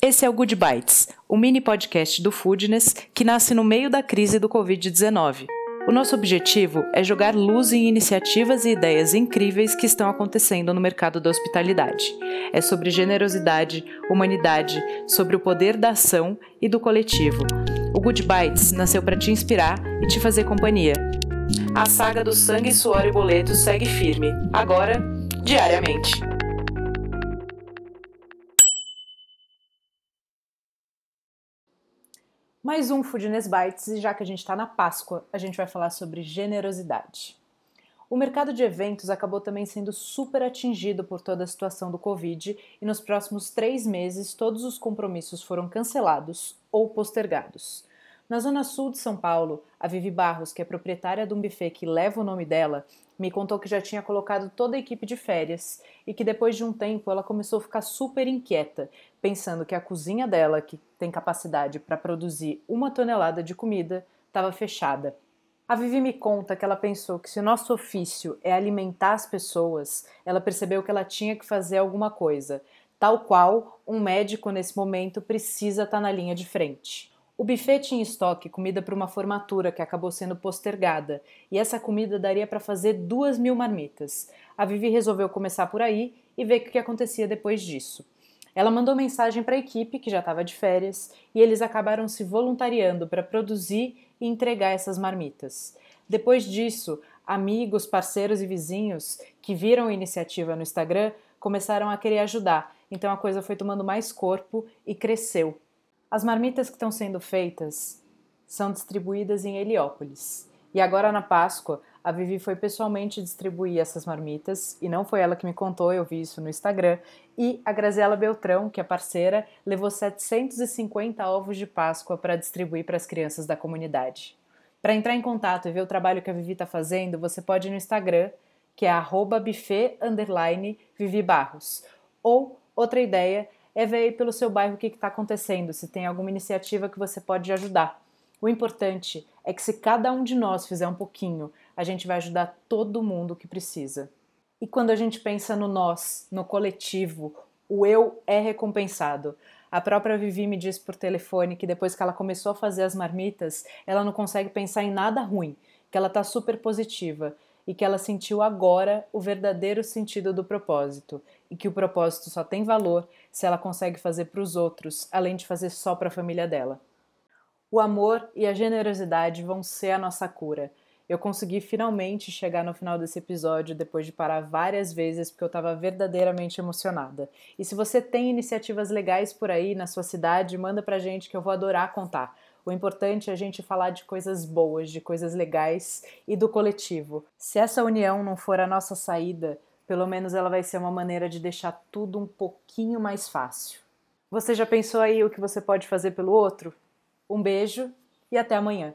Esse é o Good Bites, o mini podcast do Foodness que nasce no meio da crise do Covid-19. O nosso objetivo é jogar luz em iniciativas e ideias incríveis que estão acontecendo no mercado da hospitalidade. É sobre generosidade, humanidade, sobre o poder da ação e do coletivo. O Good Bites nasceu para te inspirar e te fazer companhia. A saga do sangue, suor e boleto segue firme, agora, diariamente. Mais um Foodness Bites e já que a gente está na Páscoa, a gente vai falar sobre generosidade. O mercado de eventos acabou também sendo super atingido por toda a situação do Covid e nos próximos três meses todos os compromissos foram cancelados ou postergados. Na zona sul de São Paulo, a Vivi Barros, que é proprietária de um buffet que leva o nome dela, me contou que já tinha colocado toda a equipe de férias e que depois de um tempo ela começou a ficar super inquieta, pensando que a cozinha dela, que tem capacidade para produzir uma tonelada de comida, estava fechada. A Vivi me conta que ela pensou que se o nosso ofício é alimentar as pessoas, ela percebeu que ela tinha que fazer alguma coisa, tal qual um médico nesse momento precisa estar tá na linha de frente. O buffet tinha em estoque comida para uma formatura que acabou sendo postergada, e essa comida daria para fazer duas mil marmitas. A Vivi resolveu começar por aí e ver o que acontecia depois disso. Ela mandou mensagem para a equipe, que já estava de férias, e eles acabaram se voluntariando para produzir e entregar essas marmitas. Depois disso, amigos, parceiros e vizinhos que viram a iniciativa no Instagram começaram a querer ajudar, então a coisa foi tomando mais corpo e cresceu. As marmitas que estão sendo feitas são distribuídas em Heliópolis. E agora na Páscoa, a Vivi foi pessoalmente distribuir essas marmitas, e não foi ela que me contou, eu vi isso no Instagram. E a Graziela Beltrão, que é parceira, levou 750 ovos de Páscoa para distribuir para as crianças da comunidade. Para entrar em contato e ver o trabalho que a Vivi está fazendo, você pode ir no Instagram, que é buffet Vivi Barros. Ou outra ideia é ver aí pelo seu bairro o que está acontecendo, se tem alguma iniciativa que você pode ajudar. O importante é que se cada um de nós fizer um pouquinho, a gente vai ajudar todo mundo que precisa. E quando a gente pensa no nós, no coletivo, o eu é recompensado. A própria Vivi me disse por telefone que depois que ela começou a fazer as marmitas, ela não consegue pensar em nada ruim, que ela está super positiva e que ela sentiu agora o verdadeiro sentido do propósito e que o propósito só tem valor se ela consegue fazer para os outros, além de fazer só para a família dela. O amor e a generosidade vão ser a nossa cura. Eu consegui finalmente chegar no final desse episódio depois de parar várias vezes porque eu estava verdadeiramente emocionada. E se você tem iniciativas legais por aí na sua cidade, manda pra gente que eu vou adorar contar. O importante é a gente falar de coisas boas, de coisas legais e do coletivo. Se essa união não for a nossa saída, pelo menos ela vai ser uma maneira de deixar tudo um pouquinho mais fácil. Você já pensou aí o que você pode fazer pelo outro? Um beijo e até amanhã.